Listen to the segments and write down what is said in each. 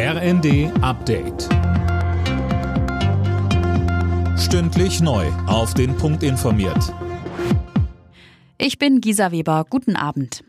RND Update. Stündlich neu. Auf den Punkt informiert. Ich bin Gisa Weber. Guten Abend.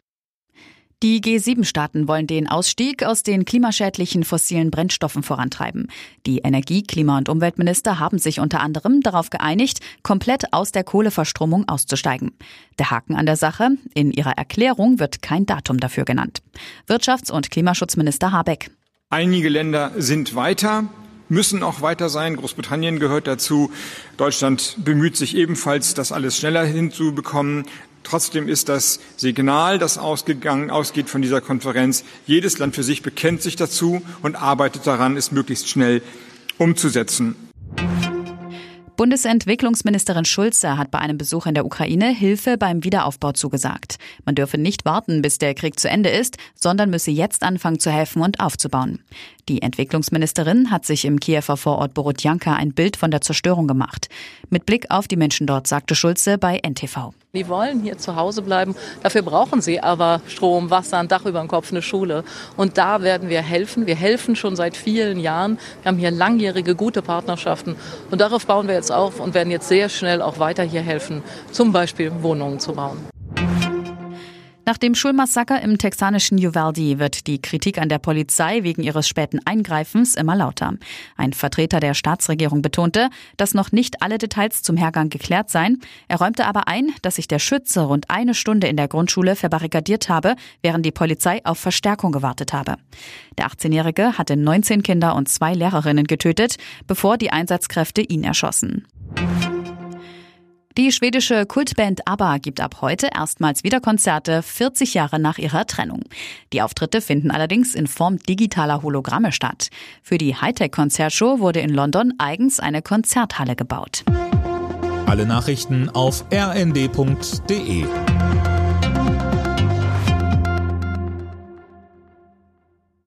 Die G7-Staaten wollen den Ausstieg aus den klimaschädlichen fossilen Brennstoffen vorantreiben. Die Energie-, Klima- und Umweltminister haben sich unter anderem darauf geeinigt, komplett aus der Kohleverstromung auszusteigen. Der Haken an der Sache, in ihrer Erklärung wird kein Datum dafür genannt. Wirtschafts- und Klimaschutzminister Habeck. Einige Länder sind weiter, müssen auch weiter sein. Großbritannien gehört dazu. Deutschland bemüht sich ebenfalls, das alles schneller hinzubekommen. Trotzdem ist das Signal, das ausgegangen, ausgeht von dieser Konferenz, jedes Land für sich bekennt sich dazu und arbeitet daran, es möglichst schnell umzusetzen. Bundesentwicklungsministerin Schulze hat bei einem Besuch in der Ukraine Hilfe beim Wiederaufbau zugesagt. Man dürfe nicht warten, bis der Krieg zu Ende ist, sondern müsse jetzt anfangen zu helfen und aufzubauen. Die Entwicklungsministerin hat sich im Kiewer Vorort Borodjanka ein Bild von der Zerstörung gemacht. Mit Blick auf die Menschen dort sagte Schulze bei NTV. Die wollen hier zu Hause bleiben. Dafür brauchen sie aber Strom, Wasser, ein Dach über dem Kopf, eine Schule. Und da werden wir helfen. Wir helfen schon seit vielen Jahren. Wir haben hier langjährige, gute Partnerschaften. Und darauf bauen wir jetzt auf und werden jetzt sehr schnell auch weiter hier helfen, zum Beispiel Wohnungen zu bauen. Nach dem Schulmassaker im texanischen Uvalde wird die Kritik an der Polizei wegen ihres späten Eingreifens immer lauter. Ein Vertreter der Staatsregierung betonte, dass noch nicht alle Details zum Hergang geklärt seien. Er räumte aber ein, dass sich der Schütze rund eine Stunde in der Grundschule verbarrikadiert habe, während die Polizei auf Verstärkung gewartet habe. Der 18-Jährige hatte 19 Kinder und zwei Lehrerinnen getötet, bevor die Einsatzkräfte ihn erschossen. Die schwedische Kultband ABBA gibt ab heute erstmals wieder Konzerte 40 Jahre nach ihrer Trennung. Die Auftritte finden allerdings in Form digitaler Hologramme statt. Für die Hightech-Konzertshow wurde in London eigens eine Konzerthalle gebaut. Alle Nachrichten auf rnd.de